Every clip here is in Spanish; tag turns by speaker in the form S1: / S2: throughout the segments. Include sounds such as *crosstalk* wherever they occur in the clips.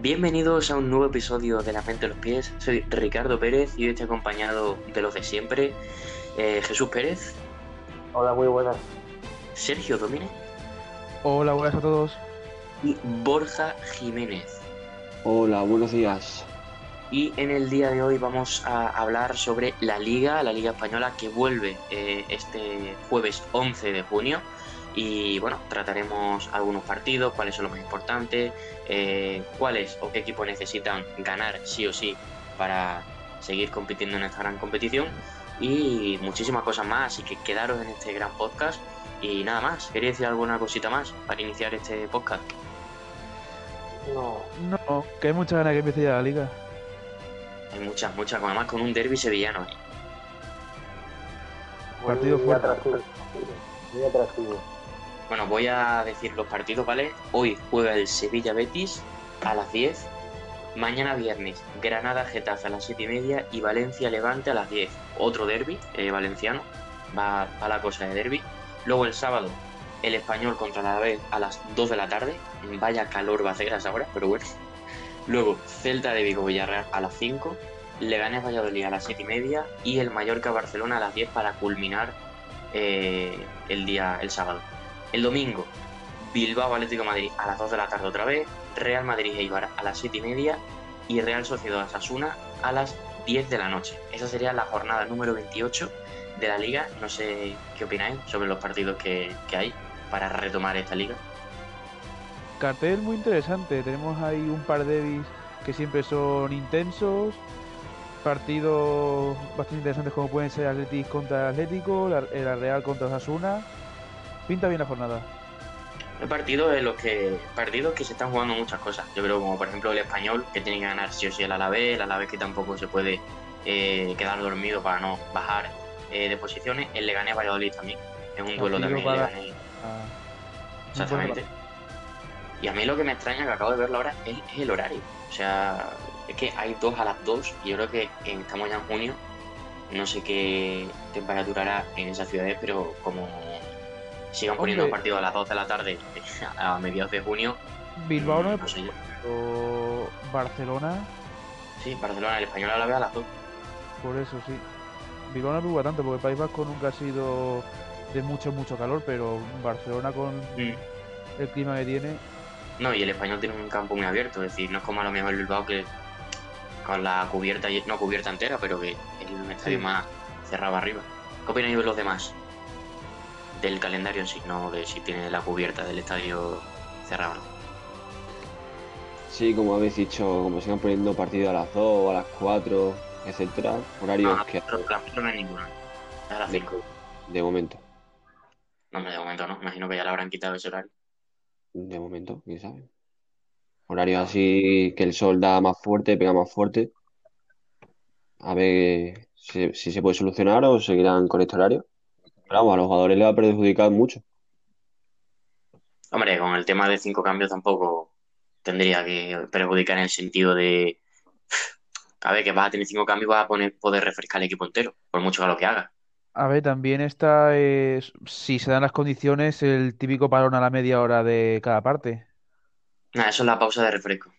S1: Bienvenidos a un nuevo episodio de La Mente de los Pies. Soy Ricardo Pérez y hoy estoy acompañado de los de siempre. eh, Jesús Pérez,
S2: Hola, muy buenas.
S1: Sergio Domínez
S3: Hola, buenas a todos.
S1: y Borja Jiménez.
S4: Hola, buenos días.
S1: Y en el día de hoy vamos a hablar sobre la Liga, la Liga Española que vuelve eh, este jueves 11 de junio. Y bueno, trataremos algunos partidos, cuáles son los más importantes, eh, cuáles o qué equipos necesitan ganar sí o sí para seguir compitiendo en esta gran competición y muchísimas cosas más. Así que quedaros en este gran podcast. Y nada más, ¿queréis decir alguna cosita más para iniciar este podcast?
S2: No,
S3: No, que hay muchas ganas que empiece ya la liga.
S1: Hay muchas, muchas, además con un derby sevillano.
S2: muy
S3: Partido fuerte.
S2: atractivo. Muy atractivo.
S1: Bueno, voy a decir los partidos, ¿vale? Hoy juega el Sevilla Betis a las 10. Mañana viernes, Granada Getafe a las 7 y media y Valencia Levante a las 10. Otro derby eh, valenciano. Va, va la cosa de derby. Luego el sábado, el español contra la vez a las 2 de la tarde. Vaya calor va a hacer a esa hora, pero bueno. Luego, Celta de Vigo Villarreal a las 5. Leganés Valladolid a las 7 y media. Y el Mallorca Barcelona a las 10 para culminar eh, el día, el sábado. El domingo, Bilbao Atlético Madrid a las 2 de la tarde otra vez, Real Madrid Eibar a las 7 y media y Real Sociedad Asasuna a las 10 de la noche. Esa sería la jornada número 28 de la liga. No sé qué opináis sobre los partidos que, que hay para retomar esta liga.
S3: Cartel muy interesante. Tenemos ahí un par de derbis que siempre son intensos. Partidos bastante interesantes como pueden ser Atletis contra Atlético, la, la Real contra Osasuna. Pinta bien la jornada.
S1: Hay partidos en los que partidos que se están jugando muchas cosas. Yo creo como por ejemplo el español que tiene que ganar sí o sí el Alavés, el Alavés que tampoco se puede eh, quedar dormido para no bajar eh, de posiciones. El Leganés Valladolid también es un duelo
S3: Partido
S1: también.
S3: para-
S1: Leganés.
S3: Ah,
S1: Exactamente. Y a mí lo que me extraña, que acabo de verlo ahora, es, es el horario. O sea, es que hay dos a las dos y yo creo que en- estamos ya en junio. No sé qué temperatura hará en esas ciudades, pero como sigan poniendo
S3: Hombre.
S1: partidos a las 2 de la tarde *laughs* a mediados de junio,
S3: Bilbao no
S1: mm, no sé yo.
S3: Barcelona,
S1: Sí, Barcelona, el español a la vez a las 2.
S3: por eso sí. Bilbao no preocupa tanto porque el País Vasco nunca ha sido de mucho, mucho calor, pero Barcelona con
S1: Mm.
S3: el clima que tiene,
S1: No, y el español tiene un campo muy abierto, es decir, no es como a lo mejor el Bilbao que con la cubierta, no cubierta entera, pero que es un estadio
S3: Sí.
S1: más cerrado arriba. ¿Qué opináis de los demás? Del calendario en sí, no de si tiene la cubierta del estadio cerrado. ¿no?
S4: Sí, como habéis dicho, como sigan poniendo partidos a las 2, a las 4, etcétera, horarios
S1: No,
S4: que
S1: pero no hay ninguno. A las 5.
S4: de momento,
S1: No, hombre, de momento no. Imagino que ya le habrán quitado ese horario.
S4: de momento, quién sabe. Horarios así que el sol da más fuerte, pega más fuerte. A ver si, si se puede solucionar o seguirán con este horario. Pero vamos, a los jugadores les va a perjudicar mucho.
S1: Hombre, con el tema de cinco cambios tampoco tendría que perjudicar en el sentido de. A ver, que vas a tener cinco cambios y vas a poner, poder refrescar el equipo entero, por mucho que lo que haga.
S3: A ver, también está, eh, si se dan las condiciones, el típico parón a la media hora de cada parte.
S1: Nada, eso es la pausa de refresco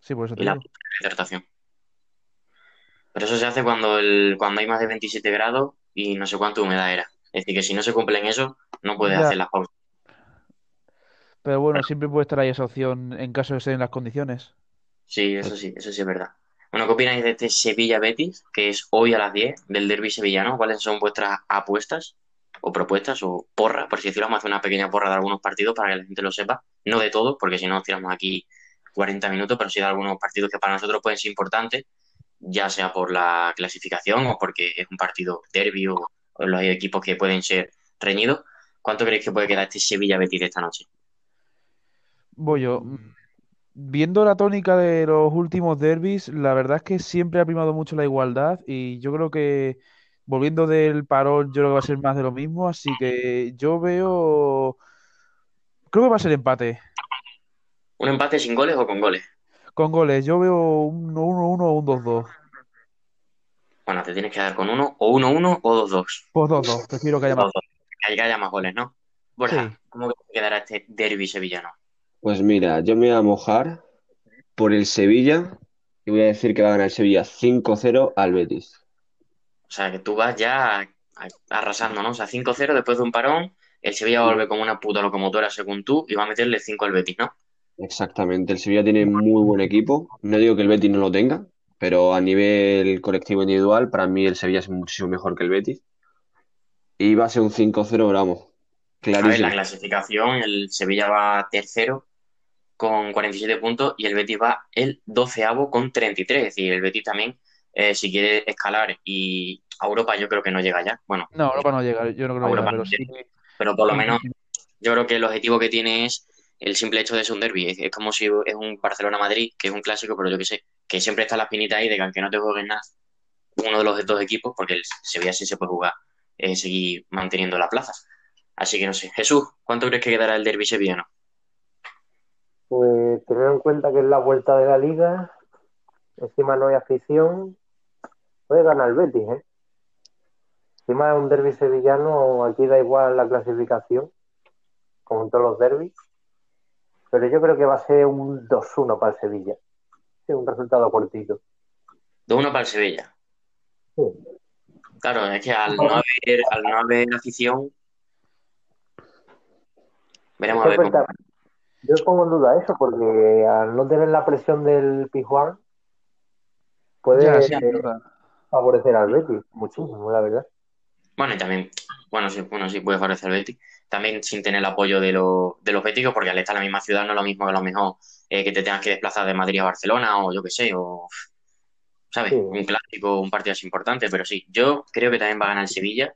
S3: Sí, por eso te
S1: y la
S3: digo.
S1: hidratación. Pero eso se hace cuando, el, cuando hay más de 27 grados y no sé cuánta humedad era. Es decir, que si no se cumplen eso, no puedes
S3: Ya.
S1: hacer las pausas.
S3: Pero bueno, siempre puede estar ahí esa opción en caso de ser en las condiciones.
S1: Sí, eso sí, eso sí es verdad. Bueno, ¿qué opináis de este Sevilla-Betis, que es hoy a las 10 del derby sevillano? ¿Cuáles son vuestras apuestas o propuestas o porra? Por si decirlo, vamos a hacer una pequeña porra de algunos partidos para que la gente lo sepa. No de todos, porque si no nos tiramos aquí 40 minutos, pero sí de algunos partidos que para nosotros pueden ser importantes, ya sea por la clasificación o porque es un partido derby o, o los equipos que pueden ser reñidos. ¿Cuánto creéis que puede quedar este Sevilla-Betis de esta noche?
S3: Voy yo. Viendo la tónica de los últimos derbis, la verdad es que siempre ha primado mucho la igualdad y yo creo que volviendo del parón, yo creo que va a ser más de lo mismo, así que yo veo, creo que va a ser empate.
S1: ¿Un empate sin goles o con goles?
S3: Con goles, yo veo un 1-1 o un 2-2.
S1: Bueno, te tienes que dar con uno, o 1-1 o 2-2.
S3: Pues 2-2, prefiero que haya más.
S1: Que haya más goles, ¿no? Borja,
S3: Sí.
S1: ¿cómo quedará este derby sevillano?
S4: Pues mira, yo me voy a mojar por el Sevilla y voy a decir que va a ganar el Sevilla 5-0 al Betis.
S1: O sea, que tú vas ya arrasando, ¿no? O sea, 5-0 después de un parón, el Sevilla vuelve como una puta locomotora según tú y va a meterle 5 al Betis, ¿no?
S4: Exactamente, el Sevilla tiene muy buen equipo. No digo que el Betis no lo tenga, pero a nivel colectivo individual, para mí el Sevilla es muchísimo mejor que el Betis. Y va a ser un 5-0, vamos,
S1: A ver,
S4: clarísimo.
S1: la clasificación, el Sevilla va tercero con 47 puntos y el Betis va el doceavo con 33. Es decir, el Betis también, eh, si quiere escalar y a Europa, yo creo que no llega ya. Bueno,
S3: No, Europa no llega, yo no creo que
S1: Europa
S3: llegue,
S1: no
S3: pero sí.
S1: pero por lo menos yo creo que el objetivo que tiene es el simple hecho de ser un derby. Es, es como si es un Barcelona-Madrid, que es un clásico, pero yo que sé, que siempre está la espinita ahí de que aunque no te jueguen nada, uno de los dos equipos, porque el Sevilla sí se puede jugar, seguir manteniendo la plaza. Así que no sé. Jesús, ¿cuánto crees que quedará el derby sevillano?
S2: Pues tener en cuenta que es la vuelta de la liga, encima no hay afición, puede ganar el Betis, ¿eh? Encima es un derby sevillano, aquí da igual la clasificación, como en todos los derbis, pero yo creo que va a ser un 2-1 para el Sevilla. Sí, un resultado cortito.
S1: 2-1 para el Sevilla.
S2: Sí.
S1: Claro, es que al no haber, al no haber afición, veremos a ver cómo.
S2: Yo pongo en duda eso, porque al no tener la presión del Pijuán, puede
S3: Ya, sí,
S2: eh, favorecer al Betis, muchísimo, la verdad.
S1: Bueno, y también, bueno, sí, bueno, sí puede favorecer al Betis. También sin tener el apoyo de, los de los béticos, porque al estar en la misma ciudad no es lo mismo que a lo mejor eh, que te tengas que desplazar de Madrid a Barcelona o yo qué sé, o, ¿sabes?
S2: Sí.
S1: Un clásico, un partido así importante, pero sí, yo creo que también va a ganar el Sevilla,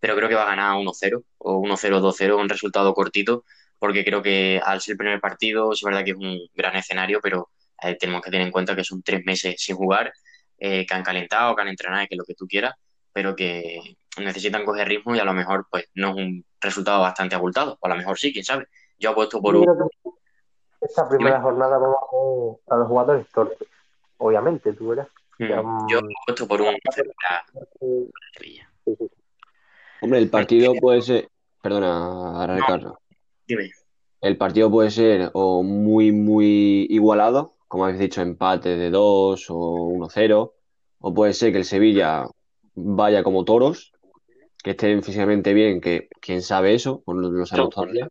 S1: pero creo que va a ganar 1-0 o 1-0, 2-0, un resultado cortito, porque creo que al ser el primer partido, es verdad que es un gran escenario, pero eh, tenemos que tener en cuenta que son tres meses sin jugar, eh, que han calentado, que han entrenado, que lo que tú quieras, pero que necesitan coger ritmo y a lo mejor pues no es un resultado bastante abultado, o a lo mejor sí, quién sabe. Yo apuesto por un...
S2: esta primera jornada vamos a, a los jugadores torpes, obviamente, tú verás. Ya,
S1: Mm, Yo apuesto por un 1-0 para Sevilla.
S2: sí, sí.
S4: Hombre, el partido puede ser, perdona, Ricardo,
S1: Dime.
S4: el partido puede ser o muy, muy igualado, como habéis dicho, empate de 2 o 1-0, o puede ser que el Sevilla vaya como toros, que estén físicamente bien, que quién sabe eso, pues no lo sabemos todavía.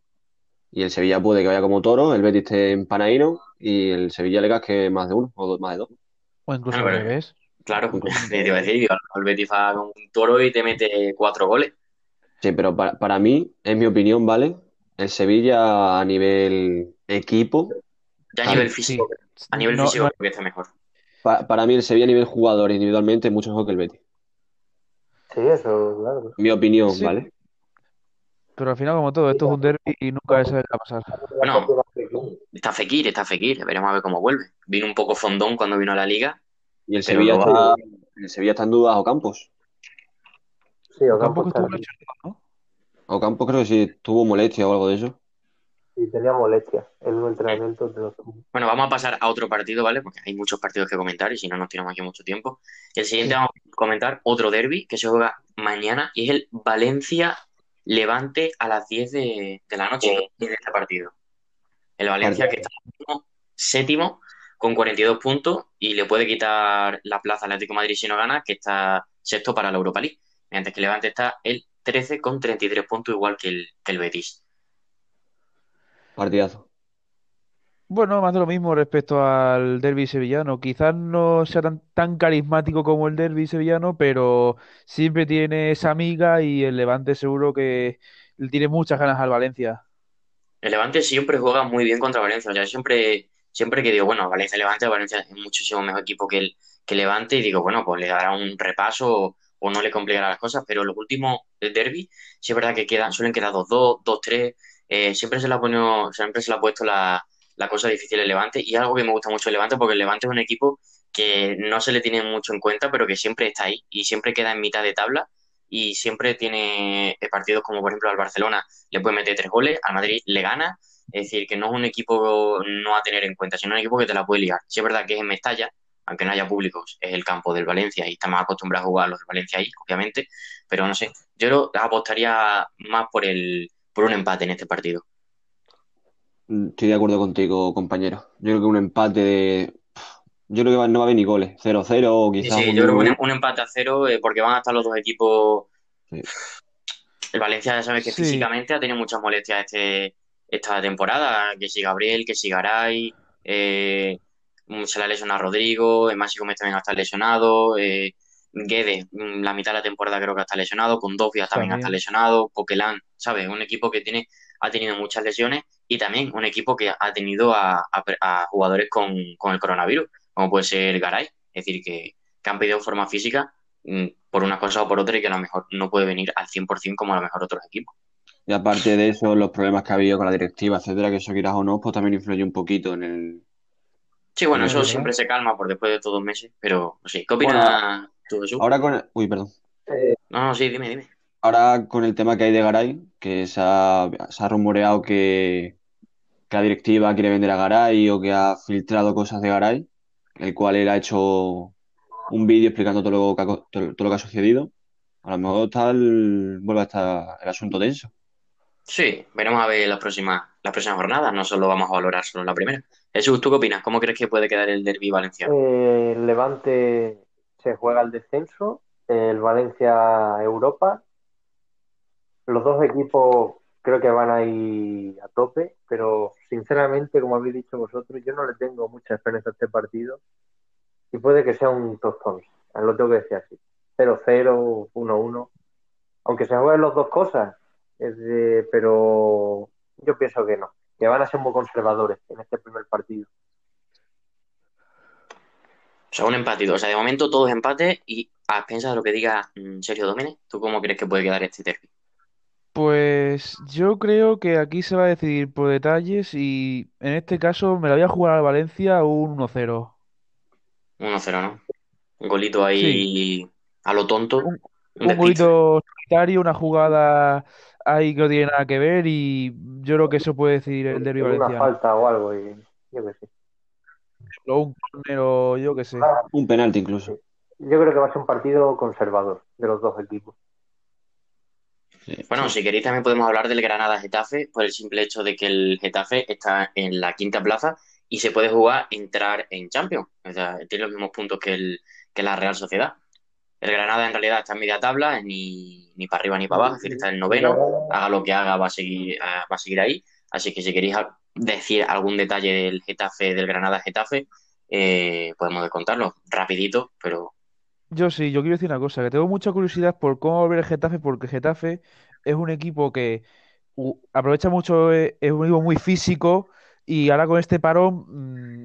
S4: Y el Sevilla puede que vaya como toro, el Betis esté en Panaíno y el Sevilla le casque más de uno o dos- más de dos.
S3: O incluso
S1: Bueno,
S3: al revés.
S1: Claro,
S4: Incluso- *laughs*
S1: te iba a decir, el Betis va con un toro y te mete cuatro goles.
S4: Sí, pero para, para mí, en mi opinión, ¿vale? El Sevilla a nivel equipo,
S1: Ya a nivel
S3: Sí.
S1: físico, a nivel
S3: No-
S1: físico
S3: no-
S1: creo que está mejor.
S4: pa- para mí el Sevilla a nivel jugador individualmente es mucho mejor que el Betis.
S2: Sí, eso, claro.
S4: Mi opinión,
S3: Sí.
S4: ¿vale?
S3: Pero al final, como todo, esto es un derby y nunca se va a pasar.
S1: Bueno. Está Fekir, está Fekir, veremos a ver cómo vuelve. Vino un poco fondón cuando vino a la liga.
S4: Y el Sevilla está, el Sevilla está en dudas Ocampos.
S2: Sí,
S3: Ocampo
S2: Ocampo
S3: que
S2: está
S3: estuvo ¿no?
S4: Ocampos creo que sí tuvo molestia o algo de eso.
S2: Sí, tenía molestias en un entrenamiento de los
S1: Bueno, vamos a pasar a otro partido, ¿vale? Porque hay muchos partidos que comentar y si no nos tiramos aquí mucho tiempo. El siguiente vamos a comentar otro derby que se juega mañana y es el Valencia-Levante a las 10 de, de la noche de este partido. El Valencia que está séptimo, séptimo con 42 puntos y le puede quitar la plaza al Atlético de Madrid si no gana, que está sexto para la Europa League. Mientras que Levante está el 13 con 33 puntos, igual que el, que el Betis.
S4: Partidazo.
S3: Bueno, más de lo mismo respecto al derby sevillano. Quizás no sea tan, tan carismático como el derby sevillano, pero siempre tiene esa amiga y el Levante seguro que le tiene muchas ganas al Valencia.
S1: El Levante siempre juega muy bien contra Valencia. O sea, siempre, siempre que digo, bueno, Valencia-Levante, Valencia es muchísimo mejor equipo que el, que Levante, y digo, bueno, pues le dará un repaso o, no le complicará las cosas, pero los últimos del derby, sí es verdad que quedan, suelen quedar 2-2, 2-3. Eh, siempre se le ha siempre se le ha puesto la, la cosa difícil el Levante, y algo que me gusta mucho el Levante, porque el Levante es un equipo que no se le tiene mucho en cuenta, pero que siempre está ahí y siempre queda en mitad de tabla y siempre tiene eh, partidos como por ejemplo al Barcelona le puede meter tres goles, al Madrid le gana, es decir, que no es un equipo no a tener en cuenta, sino un equipo que te la puede liar. Si es verdad que es en Mestalla, aunque no haya públicos, es el campo del Valencia y está más acostumbrado a jugar los del Valencia ahí, obviamente, pero no sé, yo apostaría más por el por un empate en este partido.
S4: Estoy de acuerdo contigo, compañero. Yo creo que un empate de... Yo creo que no va a haber ni goles. 0-0 o
S1: Sí,
S4: quizás
S1: sí,
S4: un
S1: yo creo que
S4: 1-1.
S1: un, un empate a cero, eh, porque van a estar los dos equipos.
S4: Sí.
S1: El Valencia ya sabes que
S3: Sí.
S1: físicamente ha tenido muchas molestias este, esta temporada. Que si Gabriel, que si Garay, eh, mm, se le ha lesionado a Rodrigo, Masi Gómez también está lesionado, eh, Guedes, mm, la mitad de la temporada creo que está lesionado, Kondogbia también
S3: También.
S1: está lesionado, Coquelin, ¿sabes? Un equipo que tiene, ha tenido muchas lesiones y también un equipo que ha tenido a, a- a jugadores con, con el coronavirus, como puede ser Garay. Es decir, que, que han pedido forma física mm, por una cosa o por otra y que a lo mejor no puede venir al 100% como a lo mejor otros equipos.
S4: Y aparte de eso, los problemas que ha habido con la directiva, etcétera, que eso quieras o no, pues también influye un poquito en el...
S1: Sí, bueno,
S3: Es
S1: eso
S3: verdad.
S1: siempre se calma por después de todos meses, pero sí. ¿Qué opinas tú, Jesús?
S4: Ahora con... Uy, perdón.
S2: Eh,
S1: No, no, sí, dime, dime.
S4: Ahora con el tema que hay de Garay, que se ha, se ha rumoreado que, que la directiva quiere vender a Garay o que ha filtrado cosas de Garay, el cual él ha hecho un vídeo explicando todo lo que ha, todo, todo lo que ha sucedido. A lo mejor tal vuelve a estar el asunto tenso.
S1: Sí, veremos a ver las próximas, las próximas jornadas, no solo vamos a valorar solo la primera. Jesús, ¿tú qué opinas? ¿Cómo crees que puede quedar el derbi valenciano?
S2: eh, el Levante se juega el descenso, el Valencia Europa. Los dos equipos creo que van a ir a tope, pero sinceramente, como habéis dicho vosotros, yo no le tengo mucha esperanza a este partido y puede que sea un tostón. Lo tengo que decir así. 0-0, 1-1. Aunque se jueguen las dos cosas, es pero yo pienso que no, que van a ser muy conservadores en este primer partido.
S1: O sea, un empatito. O sea, de momento todos empates y a expensas de lo que diga mm, Sergio Domínguez, ¿tú cómo crees que puede quedar este derbi?
S3: Pues yo creo que aquí se va a decidir por detalles y en este caso me la voy a jugar al Valencia un 1-0.
S1: 1-0, ¿no? Un golito
S3: Sí,
S1: ahí a lo tonto,
S3: un,
S1: un
S3: un
S1: despiste.
S3: golito solitario, una jugada ahí que no tiene nada que ver y yo creo que eso puede decidir el derbi
S2: Una
S3: valenciano.
S2: falta o algo, y yo qué sé.
S3: O un córner o yo qué sé.
S4: Un penalti incluso.
S2: Yo creo que va a ser un partido conservador de los dos equipos.
S1: Bueno, si queréis también podemos hablar del Granada-Getafe por el simple hecho de que el Getafe está en la quinta plaza y se puede jugar entrar en Champions. O sea, tiene los mismos puntos que, el, que la Real Sociedad. El Granada en realidad está en media tabla, ni, ni para arriba ni para abajo, es decir, está en el noveno. Haga lo que haga, va a seguir, eh, va a seguir ahí. Así que si queréis decir algún detalle del Getafe, del Granada-Getafe, eh, podemos contarlo rapidito, pero
S3: Yo sí, yo quiero decir una cosa, que tengo mucha curiosidad por cómo va a volver el Getafe, porque Getafe es un equipo que u- aprovecha mucho, eh, es un equipo muy físico y ahora con este parón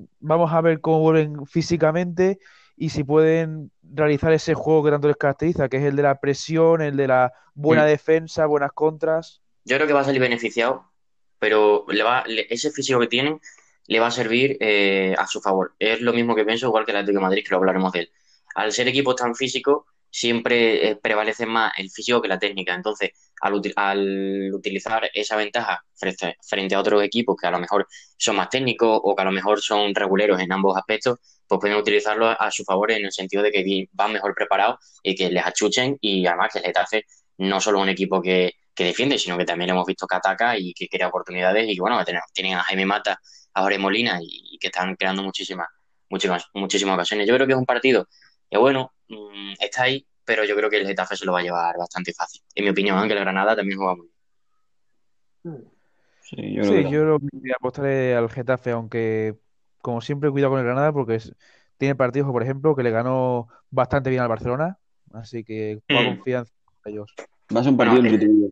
S3: mm, vamos a ver cómo vuelven físicamente y si pueden realizar ese juego que tanto les caracteriza, que es el de la presión, el de la buena
S1: Mm.
S3: defensa, buenas contras.
S1: Yo creo que va a salir beneficiado, pero le va, le- ese físico que tienen le va a servir eh, a su favor. Es lo mismo que pienso, igual que el Atlético de Madrid, que lo hablaremos de él. Al ser equipos tan físicos, siempre eh, prevalece más el físico que la técnica. Entonces, al, uti- al utilizar esa ventaja frente, a otros equipos que a lo mejor son más técnicos o que a lo mejor son reguleros en ambos aspectos, pues pueden utilizarlo a su favor en el sentido de que van mejor preparados y que les achuchen y además que el Getafe no solo un equipo que, que defiende, sino que también hemos visto que ataca y que crea oportunidades y bueno, tienen, tienen a Jaime Mata, a Jorge Molina y, y que están creando muchísimas, muchísimas, muchísimas ocasiones. Yo creo que es un partido que bueno, mm, está ahí, pero yo creo que el Getafe se lo va a llevar bastante fácil. En mi opinión, aunque el Granada también juega muy bien.
S4: Sí, yo creo
S3: Sí, yo
S4: también.
S3: creo que voy a apostaré al Getafe, aunque como siempre cuidado con el Granada porque es- tiene partidos, por ejemplo, que le ganó bastante bien al Barcelona, así que
S1: Mm.
S3: confianza en ellos.
S4: Va a ser un
S1: Bueno,
S4: partido
S1: eh,
S4: entretenido.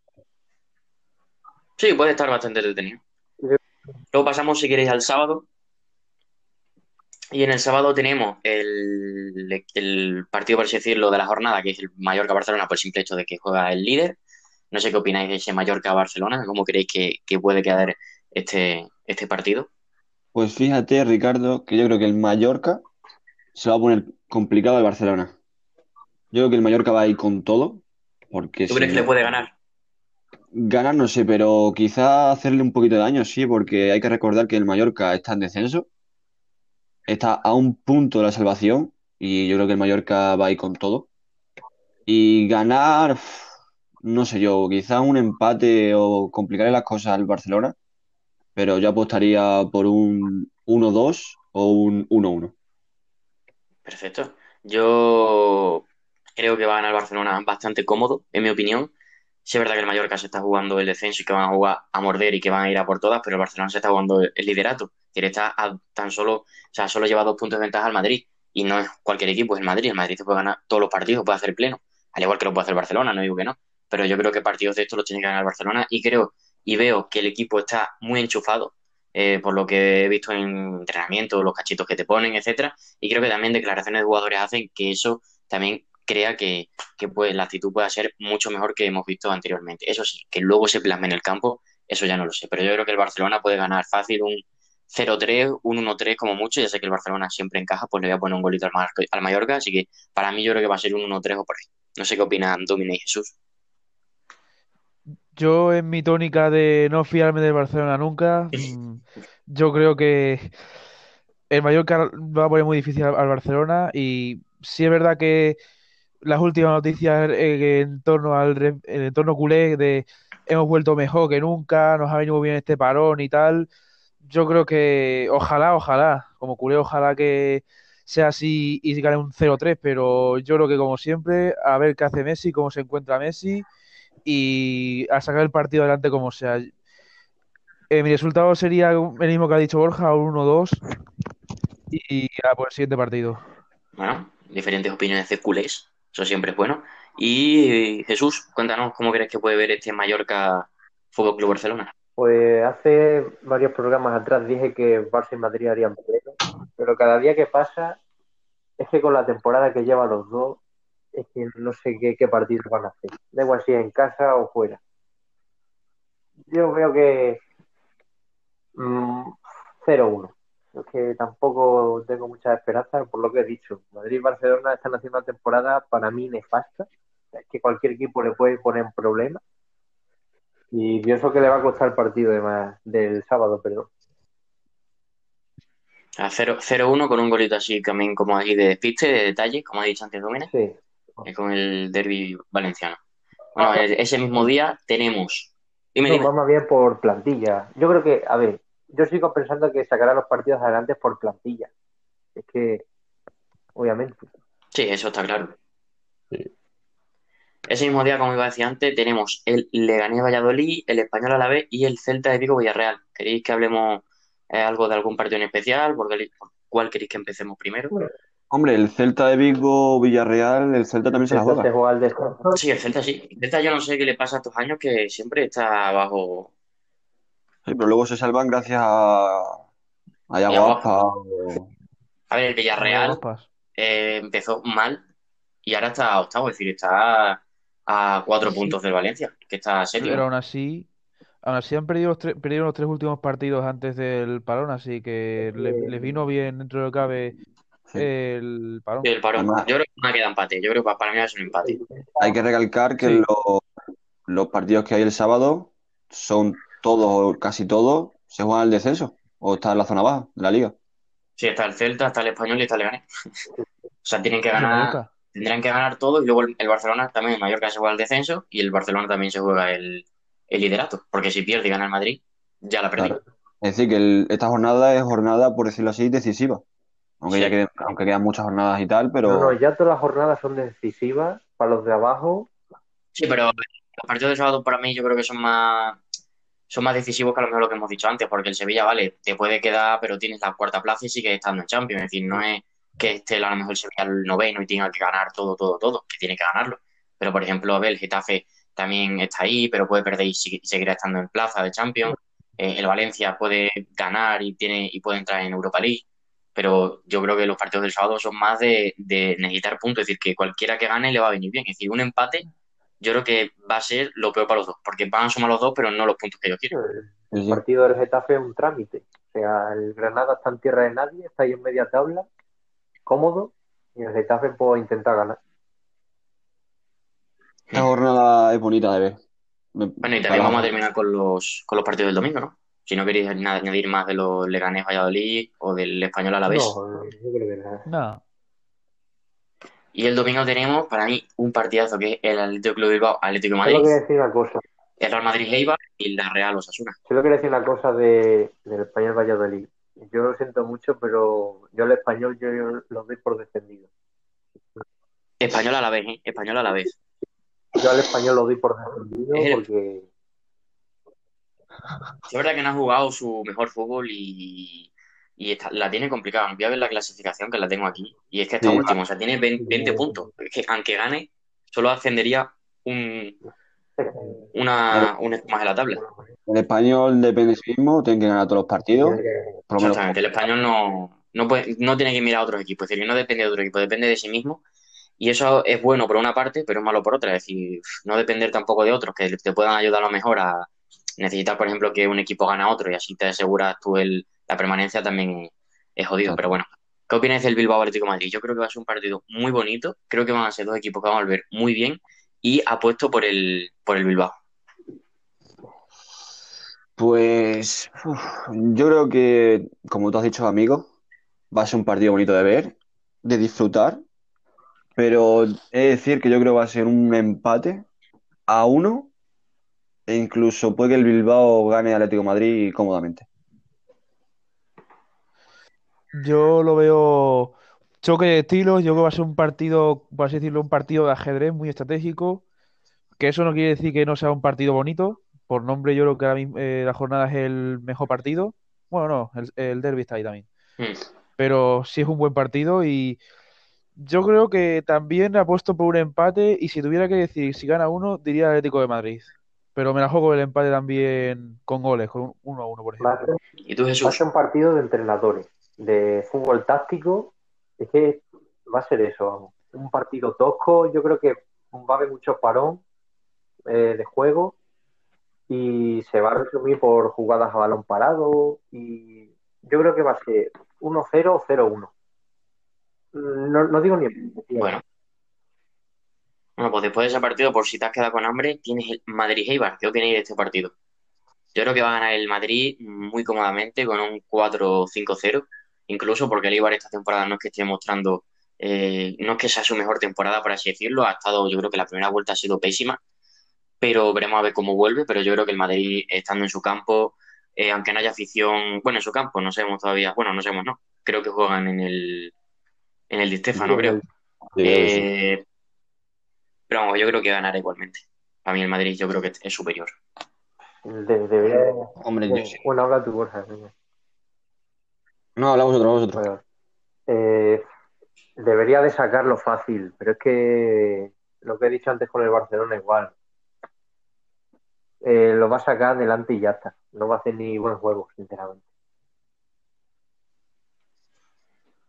S1: sí, puede estar bastante entretenido. Luego pasamos, si queréis, al sábado. Y en el sábado tenemos el, el partido, por así decirlo, de la jornada, que es el Mallorca-Barcelona, por el simple hecho de que juega el líder. No sé qué opináis de ese Mallorca-Barcelona, cómo creéis que, que puede quedar este, este partido.
S4: Pues fíjate, Ricardo, que yo creo que el Mallorca se va a poner complicado al Barcelona. Yo creo que el Mallorca va a ir con todo, porque
S1: ¿Tú
S4: si
S1: crees que le puede ganar?
S4: ganar no sé, pero quizá hacerle un poquito de daño, sí, porque hay que recordar que el Mallorca está en descenso, está a un punto de la salvación, y yo creo que el Mallorca va a ir con todo. Y ganar, no sé yo, quizá un empate o complicarle las cosas al Barcelona, pero yo apostaría por un 1-2 o un 1-1.
S1: Perfecto. Yo creo que va a ganar el Barcelona bastante cómodo, en mi opinión. Sí es verdad que el Mallorca se está jugando el descenso y que van a jugar a morder y que van a ir a por todas, pero el Barcelona se está jugando el liderato. Decir, está a tan solo, o sea, solo lleva dos puntos de ventaja al Madrid. Y no es cualquier equipo, es el Madrid. El Madrid se puede ganar todos los partidos, puede hacer pleno. Al igual que lo puede hacer el Barcelona, no digo que no. Pero yo creo que partidos de estos los tiene que ganar el Barcelona y creo y veo que el equipo está muy enchufado, eh, por lo que he visto en entrenamiento, los cachitos que te ponen, etcétera. Y creo que también declaraciones de jugadores hacen que eso también crea que, que pues, la actitud pueda ser mucho mejor que hemos visto anteriormente. Eso sí, que luego se plasme en el campo, eso ya no lo sé. Pero yo creo que el Barcelona puede ganar fácil un 0-3, un 1-3 como mucho. Ya sé que el Barcelona siempre encaja, pues le voy a poner un golito al, Mar- al Mallorca. Así que para mí yo creo que va a ser un 1-3 o por ahí. No sé qué opinan Domina y Jesús.
S3: Yo en mi tónica de no fiarme del Barcelona nunca, mm, yo creo que el Mallorca va a poner muy difícil al, Barcelona y sí es verdad que las últimas noticias eh, en torno al en el entorno culé de hemos vuelto mejor que nunca, nos ha venido bien este parón y tal. Yo creo que ojalá, ojalá, como culé, ojalá que sea así y gane un 0-3, pero yo creo que como siempre, a ver qué hace Messi, cómo se encuentra Messi y a sacar el partido adelante como sea. Eh, mi resultado sería el mismo que ha dicho Borja, un 1-2 y a por el siguiente partido.
S1: Bueno, diferentes opiniones de culés, eso siempre es bueno. Y Jesús, cuéntanos cómo crees que puede ver este Mallorca Fútbol Club Barcelona.
S2: Pues hace varios programas atrás dije que Barça y Madrid harían pleno, pero cada día que pasa es que con la temporada que llevan los dos, es que no sé qué, qué van a hacer. Da igual si en casa o fuera. Yo veo que mm, 0-1. Es que tampoco tengo muchas esperanzas por lo que he dicho. Madrid y Barcelona están haciendo una temporada para mí nefasta. Es que cualquier equipo le puede poner un problema. Y pienso que le va a costar el partido de más- del sábado, perdón.
S1: A 0 0-1 con un golito así también como aquí de despiste, de detalle, como ha dicho antes Domínguez,
S2: Sí.
S1: eh, con el derby valenciano. Bueno, el- ese mismo día tenemos... Dime,
S2: No,
S1: dime.
S2: bien por plantilla. Yo creo que, a ver, yo sigo pensando que sacará los partidos adelante por plantilla. Es que, obviamente.
S1: Sí, eso está claro.
S4: Sí.
S1: Ese mismo día, como iba a decir antes, tenemos el Leganés Valladolid, el Español Alavés y el Celta de Vigo Villarreal. ¿Queréis que hablemos eh, algo de algún partido en especial? ¿Por qué- por cuál queréis que empecemos primero?
S4: Hombre, el Celta de Vigo, Villarreal, el Celta también se la juega.
S2: se juega al.
S1: Sí, el Celta sí. El Celta yo no sé qué le pasa a estos años que siempre está abajo.
S4: Sí, pero luego se salvan gracias a, a
S1: a. A ver, el Villarreal eh, empezó mal y ahora está octavo, es decir, está a cuatro puntos del Valencia, que está séptimo.
S3: Pero aún así, aún así han perdido los, tre- perdieron los tres últimos partidos antes del parón, así que le- les vino bien dentro de lo que cabe el parón.
S1: El parón.
S4: Además-
S1: Yo creo que no queda empate. Yo creo que para mí es un empate.
S4: Hay que recalcar que
S3: Sí.
S4: lo- los partidos que hay el sábado son todos, casi todos, se juegan al descenso o está en la zona baja de la liga.
S1: Sí, está el Celta, está el Español y está el Leganés. *laughs* O sea, tienen que ganar. Tendrán que ganar todos y luego el, el Barcelona también, el Mallorca se juega el descenso y el Barcelona también se juega el, el liderato, porque si pierde y gana el Madrid, ya la perdí.
S4: Claro. Es decir, que el- esta jornada es jornada, por decirlo así, decisiva. Aunque
S1: Sí.
S4: ya queden, aunque quedan muchas jornadas y tal, pero
S2: No, no, ya todas las jornadas son decisivas para los de abajo.
S1: Sí, pero los partidos de sábado para mí yo creo que son más, son más decisivos que a lo mejor lo que hemos dicho antes, porque el Sevilla, vale, te puede quedar, pero tienes la cuarta plaza y sigues estando en Champions. Es decir, no es que esté a lo mejor Sevilla al noveno y tenga que ganar todo, todo, todo, que tiene que ganarlo. Pero, por ejemplo, a ver, el Getafe también está ahí, pero puede perder y seguirá estando en plaza de Champions. Eh, el Valencia puede ganar y tiene y puede entrar en Europa League. Pero yo creo que los partidos del sábado son más de, necesitar puntos, es decir, que cualquiera que gane le va a venir bien. Es decir, un empate yo creo que va a ser lo peor para los dos, porque van a sumar los dos, pero no los puntos que yo quiero.
S2: El partido del Getafe es un trámite. O sea, el Granada está en tierra de nadie, está ahí en media tabla, cómodo, y el Getafe puede intentar ganar.
S4: esta jornada es bonita de ver. Me-
S1: Bueno, y también
S4: la-
S1: vamos a terminar con los, con los partidos del domingo, ¿no? Si no queréis nada- añadir más de los Leganés Valladolid o del Español a la vez.
S2: No, yo creo que nada.
S3: No.
S1: Y el domingo tenemos, para mí, un partidazo que es el Atlético Club Bilbao, Atlético de
S2: Solo
S1: Madrid.
S2: quiero decir una cosa.
S1: el Real Madrid Eibar y la Real Osasuna.
S2: Solo quiero decir una cosa de, del español Valladolid. Yo lo siento mucho, pero yo al español yo, yo lo doy por defendido.
S1: Español a la vez, ¿eh? Español a la vez.
S2: Yo al español lo doy por defendido
S1: el-
S2: porque
S1: es verdad que no ha jugado su mejor fútbol y, y está- la tiene complicada. Voy a ver la clasificación que la tengo aquí. Y es que está
S4: Sí.
S1: último, o sea, tiene 20, 20 puntos. Es que aunque gane, solo ascendería un, una, un más de la tabla.
S4: El español depende de sí mismo, tiene que ganar todos los partidos. Por lo menos
S1: Exactamente, el español no, no, puede- no tiene que mirar a otros equipos, es decir, no depende de otro equipo, depende de sí mismo. Y eso es bueno por una parte, pero es malo por otra. Es decir, no depender tampoco de otros que te puedan ayudar a lo mejor a necesitar, por ejemplo, que un equipo gane a otro y así te aseguras tú el, la permanencia también es jodido.
S4: Exacto.
S1: Pero bueno, ¿qué opináis del Bilbao Atlético de Madrid? Yo creo que va a ser un partido muy bonito. Creo que van a ser dos equipos que van a volver muy bien y apuesto por el, por el Bilbao.
S4: Pues uf, yo creo que, como tú has dicho, amigo, va a ser un partido bonito de ver, de disfrutar, pero he de decir que yo creo que va a ser un empate a uno e incluso puede que el Bilbao gane al Atlético de Madrid cómodamente.
S3: Yo lo veo choque de estilos, yo creo que va a ser un partido, por así decirlo, un partido de ajedrez muy estratégico, que eso no quiere decir que no sea un partido bonito, por nombre yo creo que ahora mismo, eh, la jornada es el mejor partido, bueno, no, el, el derbi está ahí también,
S1: Mm.
S3: pero sí es un buen partido y yo creo que también apuesto por un empate y si tuviera que decir si gana uno, diría Atlético de Madrid, pero me la juego el empate también con goles, con un 1 a 1 por
S2: va a
S3: ejemplo.
S2: ser,
S1: ¿Y tú,
S2: va a
S1: Jesús?
S2: ser un partido de entrenadores, de fútbol táctico. Es que va a ser eso. Un partido tosco. Yo creo que va a haber mucho parón eh, de juego y se va a resumir por jugadas a balón parado. Y yo creo que va a ser 1-0 o 0-1. No, no digo ni
S1: Bueno. Bueno, pues después de ese partido, por si te has quedado con hambre, tienes el Madrid-Eibar. ¿Qué opináis de este partido? Yo creo que va a ganar el Madrid muy cómodamente con un 4-5-0, incluso porque el Eibar esta temporada no es que esté mostrando, eh, no es que sea su mejor temporada, por así decirlo. Ha estado, yo creo que la primera vuelta ha sido pésima, pero veremos a ver cómo vuelve. Pero yo creo que el Madrid, estando en su campo, eh, aunque no haya afición, bueno, en su campo, no sabemos todavía, bueno, no sabemos, no. Creo que juegan en el, en el Di Stéfano, creo.
S4: Yo creo que sí.
S1: Eh, pero vamos, yo creo que ganará igualmente. Para mí el Madrid yo creo que es superior.
S2: De- debería-
S4: Hombre, yo sí.
S2: Bueno, habla tu Borja. venga.
S4: No, hablamos otro, hablamos otro.
S2: Bueno, eh, debería de sacarlo fácil, pero es que lo que he dicho antes con el Barcelona igual. Eh, lo va a sacar adelante y ya está. No va a hacer ni buen juego, sinceramente.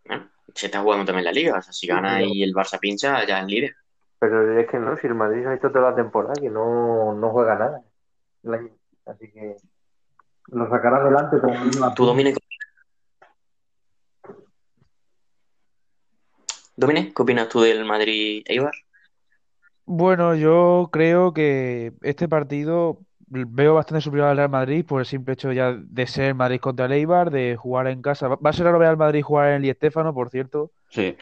S1: Bueno, se está jugando también la liga. O sea, si gana y el Barça pincha, ya es líder.
S2: Pero es que no, si el Madrid se ha visto toda la temporada que no, no juega nada. Así que lo sacará adelante como
S1: ¿Tú, Domine? Domine, ¿qué opinas tú del Madrid-Eibar?
S3: Bueno, yo creo que este partido veo bastante superior al Real Madrid por el simple hecho ya de ser Madrid contra el Eibar, de jugar en casa. Va a ser raro ver al Madrid jugar en el Di Stéfano, por cierto.
S4: Sí.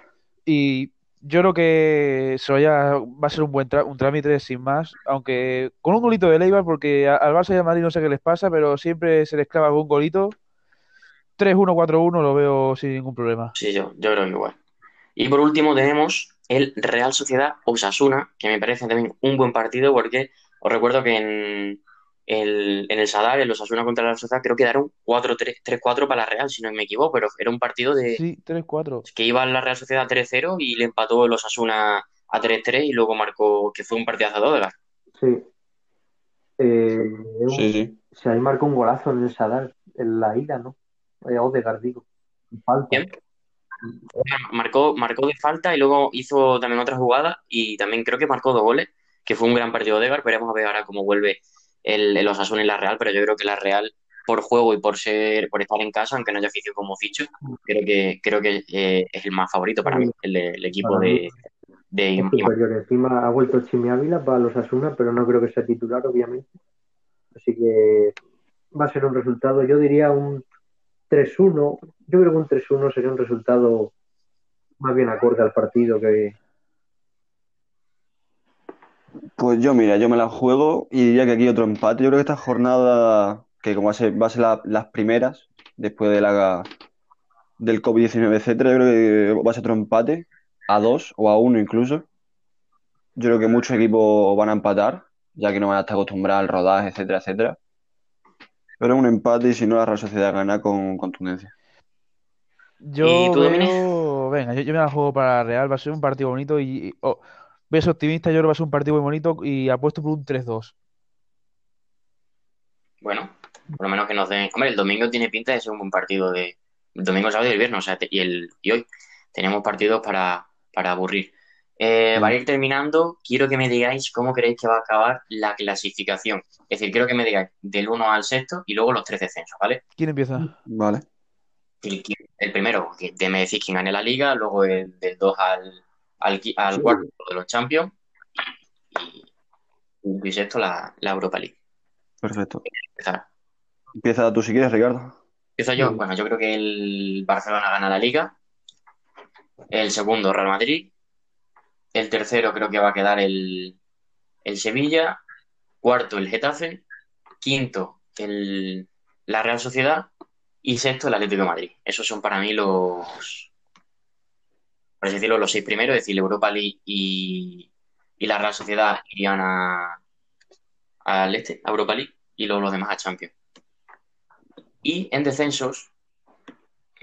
S3: Y yo creo que va a ser un buen un trámite sin más, aunque con un golito del Eibar, porque al Barça y al Madrid no sé qué les pasa, pero siempre se les clava algún golito. 3-1, 4-1 lo veo sin ningún problema.
S1: Sí, yo, yo creo que igual. Y por último tenemos el Real Sociedad Osasuna, que me parece también un buen partido porque os recuerdo que en el, en el Sadar, el Osasuna contra la Real Sociedad, creo que quedaron 4-3 3-4 para la Real, si no me equivoco, pero era un partido de
S3: Sí, 3-4.
S1: que iba la Real Sociedad 3-0 y le empató el Osasuna a 3-3 y luego marcó, que fue un partidazo de Odegaard.
S2: Sí. Eh,
S4: Sí, sí.
S2: se ahí marcó un golazo en el Sadar, en la ida, ¿no? Eh, Odegaard, digo. Falta.
S1: ¿Quién? Marcó, marcó de falta y luego hizo también otra jugada y también creo que marcó dos goles, que fue un gran partido de Odegaard. Veremos a ver ahora cómo vuelve el, el Osasuna y la Real, pero yo creo que la Real, por juego y por ser, por estar en casa, aunque no haya afición como ficho, creo que, creo que eh, es el más favorito para mí, el, el equipo de, de
S2: superior. Encima ha vuelto Chimi Ávila para los Asuna, pero no creo que sea titular, obviamente. Así que va a ser un resultado, yo diría un 3-1. Yo creo que un 3-1 sería un resultado más bien acorde al partido que.
S4: Pues yo, mira, yo me la juego y diría que aquí otro empate. Yo creo que esta jornada, que como va a ser, va a ser la- las primeras, después de la, del COVID-19, etcétera, yo creo que va a ser otro empate, a dos o a uno incluso. Yo creo que muchos equipos van a empatar, ya que no van a estar acostumbrados al rodaje, etcétera, etcétera. Pero un empate y si no, la Real Sociedad gana con contundencia.
S3: Yo
S1: ¿Y tú,
S3: veo, venga, yo, yo me la juego para Real, va a ser un partido bonito y, oh, ves optimista, yo creo que va a ser un partido muy bonito y apuesto por un 3-2.
S1: Bueno, por lo menos que nos den. Hombre, el domingo tiene pinta de ser un buen partido de. El domingo, el sábado y el viernes, o sea, y, el, y hoy tenemos partidos para, para aburrir. Eh,
S4: Mm.
S1: Para ir terminando, quiero que me digáis cómo creéis que va a acabar la clasificación. Es decir, quiero que me digáis del 1 al sexto y luego los tres descensos, ¿vale?
S3: ¿Quién empieza?
S4: Vale.
S1: El, el primero, que de- me decís quién gane la liga, luego el del 2 al, al, cuarto de los Champions y, y, y sexto la, la Europa League.
S4: Perfecto.
S1: Empezar.
S4: Empieza tú si quieres, Ricardo.
S1: Empiezo yo. Bueno, yo creo que el Barcelona gana la liga. El segundo, Real Madrid. El tercero creo que va a quedar el, el Sevilla. Cuarto, el Getafe. Quinto, el, la Real Sociedad. Y sexto, el Atlético de Madrid. Esos son para mí los, por así decirlo, los seis primeros. Es decir, Europa League y, y la Real Sociedad irían a, al este, a Europa League. Y luego los demás a Champions. Y en descensos,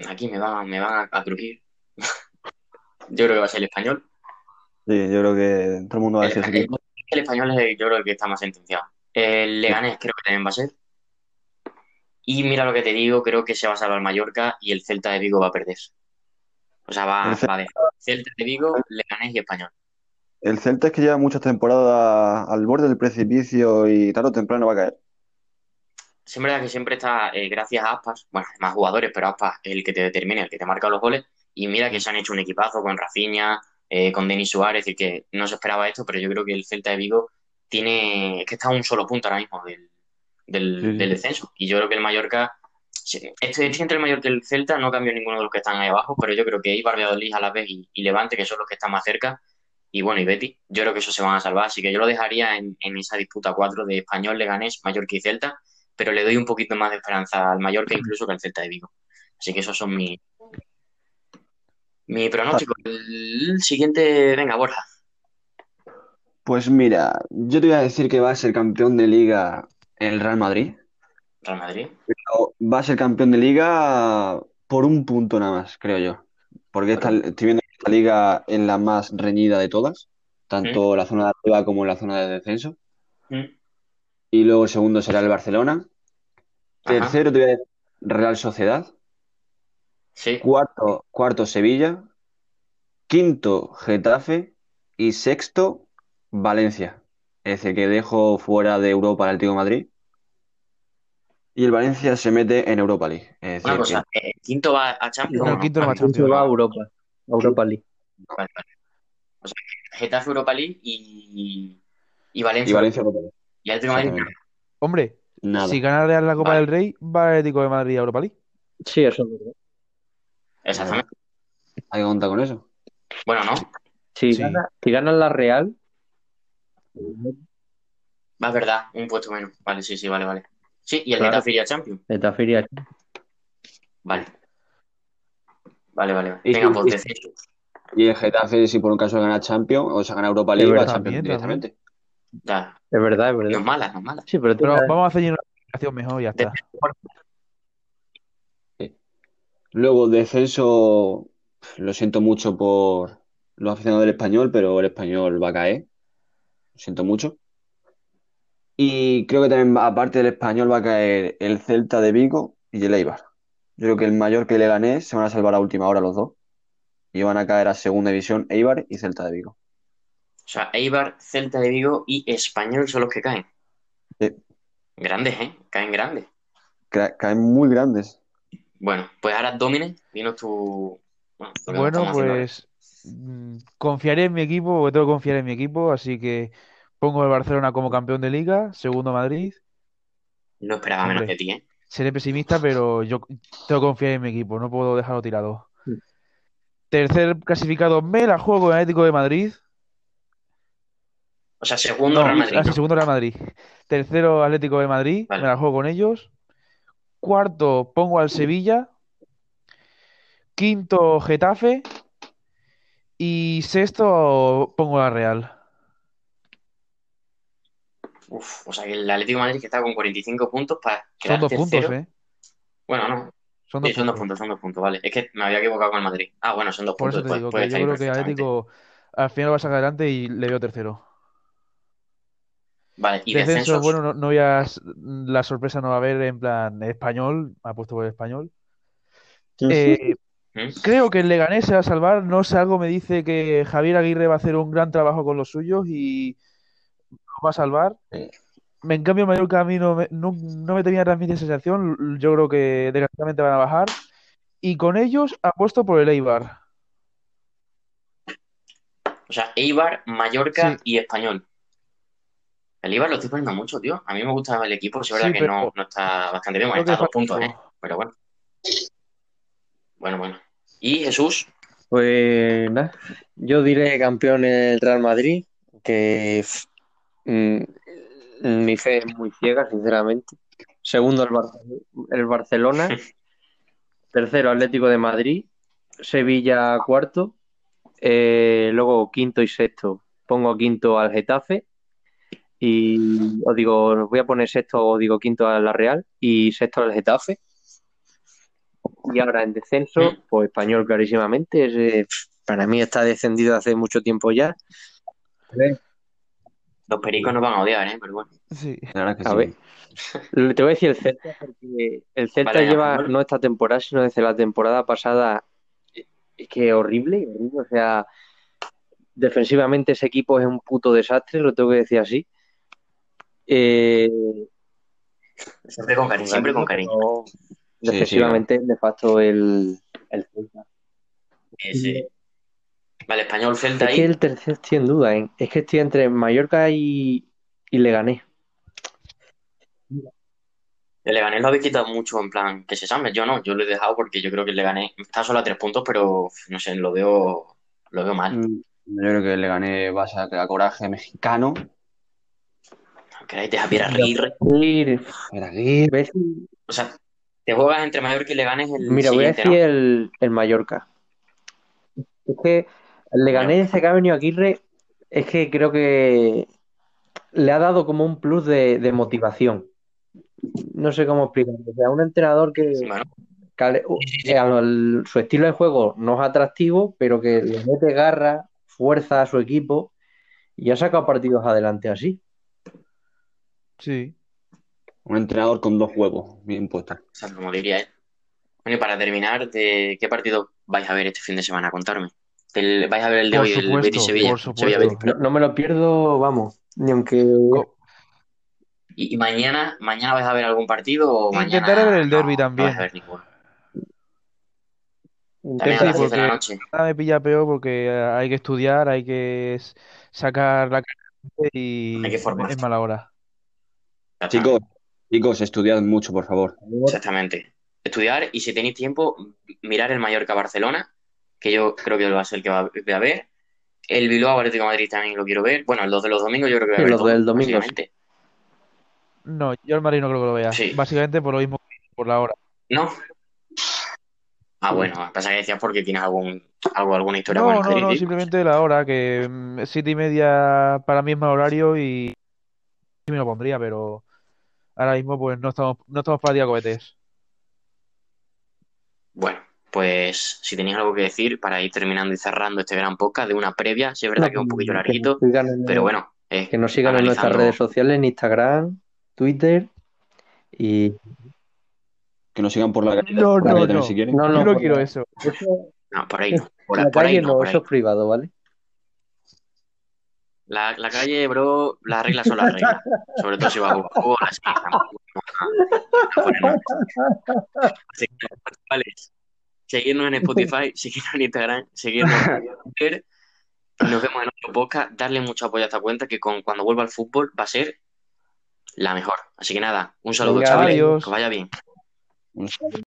S1: aquí me van, me van a, a crujir. *laughs* yo creo que va a ser el español.
S4: Sí, yo creo que todo el mundo va a
S1: El,
S4: decir
S1: el-
S4: equipo.
S1: el español es el- yo creo que está más sentenciado. El Leganés creo que también va a ser. Y mira lo que te digo, creo que se va a salvar Mallorca y el Celta de Vigo va a perder. O sea, va,
S4: El Celta-
S1: va a dejar Celta de Vigo, Leganés y español.
S4: El Celta es que lleva muchas temporadas al borde del precipicio y tarde o temprano va a caer.
S1: Sí, es verdad que siempre está, eh, gracias a Aspas, bueno, más jugadores, pero Aspas es el que te determina, el que te marca los goles. Y mira que se han hecho un equipazo con Rafinha, eh, con Denis Suárez, es decir, que no se esperaba esto, pero yo creo que el Celta de Vigo tiene, es que está a un solo punto ahora mismo del, del,
S4: Sí, sí.
S1: del descenso. Y yo creo que el Mallorca, estoy, estoy entre el Mallorca y el Celta, no cambio ninguno de los que están ahí abajo, pero yo creo que Eibar, Valladolid, Alavés y, y Levante, que son los que están más cerca, y bueno, y Betis, yo creo que esos se van a salvar, así que yo lo dejaría en, en esa disputa 4 de Español, Leganés, Mallorca y Celta, pero le doy un poquito más de esperanza al Mallorca incluso que al Celta de Vigo. Así que esos son mis mi pronóstico. El siguiente, venga, Borja.
S4: Pues mira, yo te voy a decir que va a ser campeón de liga el Real Madrid.
S1: Real Madrid.
S4: Pero va a ser campeón de liga por un punto nada más, creo yo. Porque esta- estoy viendo que esta liga es la más reñida de todas, tanto la zona de arriba como la zona de descenso.
S1: Mm.
S4: Y luego el segundo será el Barcelona.
S1: Ajá.
S4: Tercero te voy a decir Real Sociedad.
S1: Sí.
S4: Cuarto, cuarto Sevilla. Quinto Getafe. Y sexto Valencia. Es decir, que dejo fuera de Europa al Atlético de Madrid. Y el Valencia se mete en Europa League. Es
S1: Una
S4: decir,
S1: cosa, eh, ¿quinto va a Champions
S3: No, el
S1: no?
S3: quinto no va a Champions.
S5: Va a Europa, a Europa League.
S1: vale, vale. O sea, Getafe Europa League y, y
S4: que-
S1: Valencia.
S4: y Valencia Europa League.
S1: Y Atlético de Madrid.
S3: Hombre,
S4: Nada.
S3: si gana Real la Copa
S1: Vale.
S3: del Rey, va el Atlético de Madrid a Europa League.
S5: Sí, eso es verdad.
S1: Exactamente.
S4: Hay que contar con eso.
S1: Bueno, no.
S5: Si
S3: Sí.
S5: gana, si gana la Real,
S1: Va, es verdad, un puesto menos. Vale, sí, sí, vale, vale. Sí, y el
S5: Claro.
S1: Getafe iría a Champions.
S5: Getafe iría-
S1: Vale. Vale, vale. Venga,
S4: si-
S1: pues
S4: y-
S1: descenso.
S4: Y el Getafe, si por un caso gana Champions o se gana Europa League, va a
S5: verdad,
S4: Champions directamente.
S1: Ya,
S5: Es verdad, es
S1: no es
S5: verdad.
S1: mala, no es mala.
S5: Sí, pero
S3: Pero vamos a hacer una clasificación mejor y ya está.
S4: Luego, descenso, lo siento mucho por los aficionados del español, pero el español va a caer. Lo siento mucho. Y creo que también, aparte del español, va a caer el Celta de Vigo y el Eibar. Yo creo que el mayor que le gané se van a salvar a última hora los dos. Y van a caer a segunda división Eibar y Celta de Vigo.
S1: O sea, Eibar, Celta de Vigo y Español son los que caen.
S4: Sí.
S1: Grandes, ¿eh? Caen grandes.
S4: Ca- caen muy grandes.
S1: Bueno, pues ahora Domine, dinos tu... Bueno,
S3: pues mm, confiaré en mi equipo, porque tengo que confiar en mi equipo, así que pongo el Barcelona como campeón de liga, segundo Madrid.
S1: No esperaba menos de ti, ¿eh?
S3: Seré pesimista, pero yo tengo que confiar en mi equipo, no puedo dejarlo tirado.
S5: Sí.
S3: Tercer clasificado, me la juego en Atlético de Madrid.
S1: O sea, segundo
S3: No,
S1: Real *laughs* Madrid.
S3: segundo Real Madrid. Tercero Atlético de Madrid,
S1: Vale.
S3: me la juego con ellos. Cuarto pongo al Sevilla. Quinto Getafe. Y sexto pongo la Real.
S1: Uf, o sea, que el Atlético de Madrid que está con 45 puntos para
S3: Son
S1: quedar
S3: dos puntos. ¿eh?
S1: Bueno, no.
S3: Son
S1: Sí,
S3: dos
S1: son dos
S3: puntos.
S1: son dos puntos, vale. Es que me había equivocado con el Madrid. Ah, bueno, son dos
S3: Por
S1: puntos.
S3: eso te
S1: pues
S3: digo que yo creo que. Atlético al final va a sacar adelante y le veo tercero.
S1: Vale, y
S3: Descensos,
S1: descensos.
S3: bueno, no, no voy a. La sorpresa no va a haber en plan español. Ha puesto por el español. Eh,
S1: ¿Mm?
S3: creo que el Leganés se va a salvar. No sé, algo me dice que Javier Aguirre va a hacer un gran trabajo con los suyos y lo va a salvar.
S4: Sí.
S3: En cambio, el Mallorca a mí no me, no, no me tenía transmitir sensación. Yo creo que desgraciadamente van a bajar. Y con ellos apuesto por el Eibar.
S1: O sea, Eibar, Mallorca
S3: Sí.
S1: y Español. El Eibar lo estoy poniendo mucho, tío. A mí me gusta el equipo, es verdad
S3: Sí,
S1: que
S3: pero
S1: no, no está bastante bien, bueno, está a dos puntos, ¿eh? Pero bueno. Bueno, bueno. ¿Y Jesús?
S2: Pues nada, yo diré campeón el Real Madrid, que mm, mi fe es muy ciega, sinceramente. Segundo el, Barce- el Barcelona, *laughs* tercero Atlético de Madrid, Sevilla cuarto, eh, luego quinto y sexto pongo quinto al Getafe y os digo, voy a poner sexto o digo quinto a la Real y sexto al Getafe. Y ahora en descenso, pues español clarísimamente. es, eh, para mí está descendido hace mucho tiempo ya.
S1: Los pericos nos van a odiar, ¿eh? Pero bueno.
S3: Sí.
S4: La verdad es que
S2: A
S4: sí.
S2: ver. Te voy a decir el Celta, porque el Celta
S1: Vale,
S2: lleva, no esta temporada, sino desde la temporada pasada, es que horrible, horrible. O sea, defensivamente ese equipo es un puto desastre, lo tengo que decir así. Eh,
S1: Siempre con cariño, siempre con cariño.
S2: pero
S4: sí,
S2: defensivamente es nefasto el, el Celta.
S1: Sí, sí. Vale, Español,
S2: Es
S1: Celta
S2: que
S1: ahí.
S2: el tercer estoy en duda, ¿eh? Es que estoy entre Mallorca y, y Leganés.
S1: El Leganés lo habéis quitado mucho en plan que se sabe. Yo no, yo lo he dejado porque yo creo que el Leganés está solo a tres puntos, pero no sé, lo veo, lo veo mal.
S4: Mm, Yo creo que le gané base a coraje mexicano.
S1: ¿Queréis dejar Pierre Aguirre?
S2: Ir-
S4: Era aquí.
S2: voy a decir-
S1: O sea, te juegas entre Mallorca y Leganés el
S2: Mira, voy a decir
S1: ¿no?
S2: el, el Mallorca. Es que Leganés desde que ha venido Aguirre, es que creo que le ha dado como un plus de, de motivación. No sé cómo explicarlo. O sea, un entrenador que, al- su estilo de juego no es atractivo, pero que le mete garra, fuerza a su equipo y ha sacado partidos adelante así.
S3: Sí.
S4: Un entrenador con dos huevos bien puestas.
S1: o sea, como diría él. Bueno, y para terminar, ¿de qué partido vais a ver este fin de semana? Contarme. El- ¿Vais a ver el de
S3: Por
S1: hoy, el
S3: supuesto,
S1: Betis-Sevilla?
S3: por supuesto.
S2: No,
S1: perdón.
S2: no me lo pierdo, vamos, ni aunque
S1: ¿Y, y mañana, mañana vais a ver algún partido o mañana
S3: Intentaré ver el
S1: no,
S3: derbi
S1: no
S3: también.
S1: vais a ver ninguno? También a las
S3: Sí,
S1: 10 de la
S3: porque-
S1: noche.
S3: Nada me pilla peor porque eh, hay que estudiar, hay que sacar la cara y
S1: Hay que formarse.
S3: es mala hora.
S4: Chicos, chicos, estudiad mucho, por favor.
S1: Exactamente. Estudiar y si tenéis tiempo, mirar el Mallorca-Barcelona, que yo creo que va a ser el que va voy a ver. El Bilbao Atlético de Madrid también lo quiero ver. Bueno, los de los domingos yo creo que voy a ver
S2: los del domingo.
S3: No, yo al Madrid no creo que lo vea.
S1: Sí.
S3: Básicamente por lo mismo por la hora.
S1: ¿No? Ah, bueno, pasa que decías porque tienes algún, algo, alguna historia con
S3: No,
S1: el
S3: no, no, simplemente la hora, que mm, siete y media para mí es mal horario y sí me lo pondría, pero ahora mismo pues no estamos, no estamos para día cohetes.
S1: Bueno, pues si tenéis algo que decir para ir terminando y cerrando este gran podcast de una previa, sí es verdad que es un poquillo larguito,
S2: en-
S1: pero bueno, eh,
S2: que nos sigan en nuestras redes sociales, en Instagram, Twitter y
S4: Que nos sigan por la calle,
S3: No, no, no.
S4: si.
S2: No, no,
S3: Yo no quiero eso.
S1: No, por ahí no, por,
S2: la
S1: por ahí
S2: calle
S1: no,
S2: no,
S1: por ahí.
S2: eso es privado, ¿vale?
S1: La, la calle, bro, las reglas son las reglas. Sobre todo si va a jugar fútbol, así. Así que, chavales, seguirnos en Spotify, seguirnos en Instagram, seguirnos en Twitter. Nos vemos en otro podcast. Darle mucho apoyo a esta cuenta que con, cuando vuelva al fútbol va a ser la mejor. Así que nada, un saludo,
S2: Venga,
S1: chavales.
S3: adiós.
S1: Que vaya bien.
S4: Un saludo.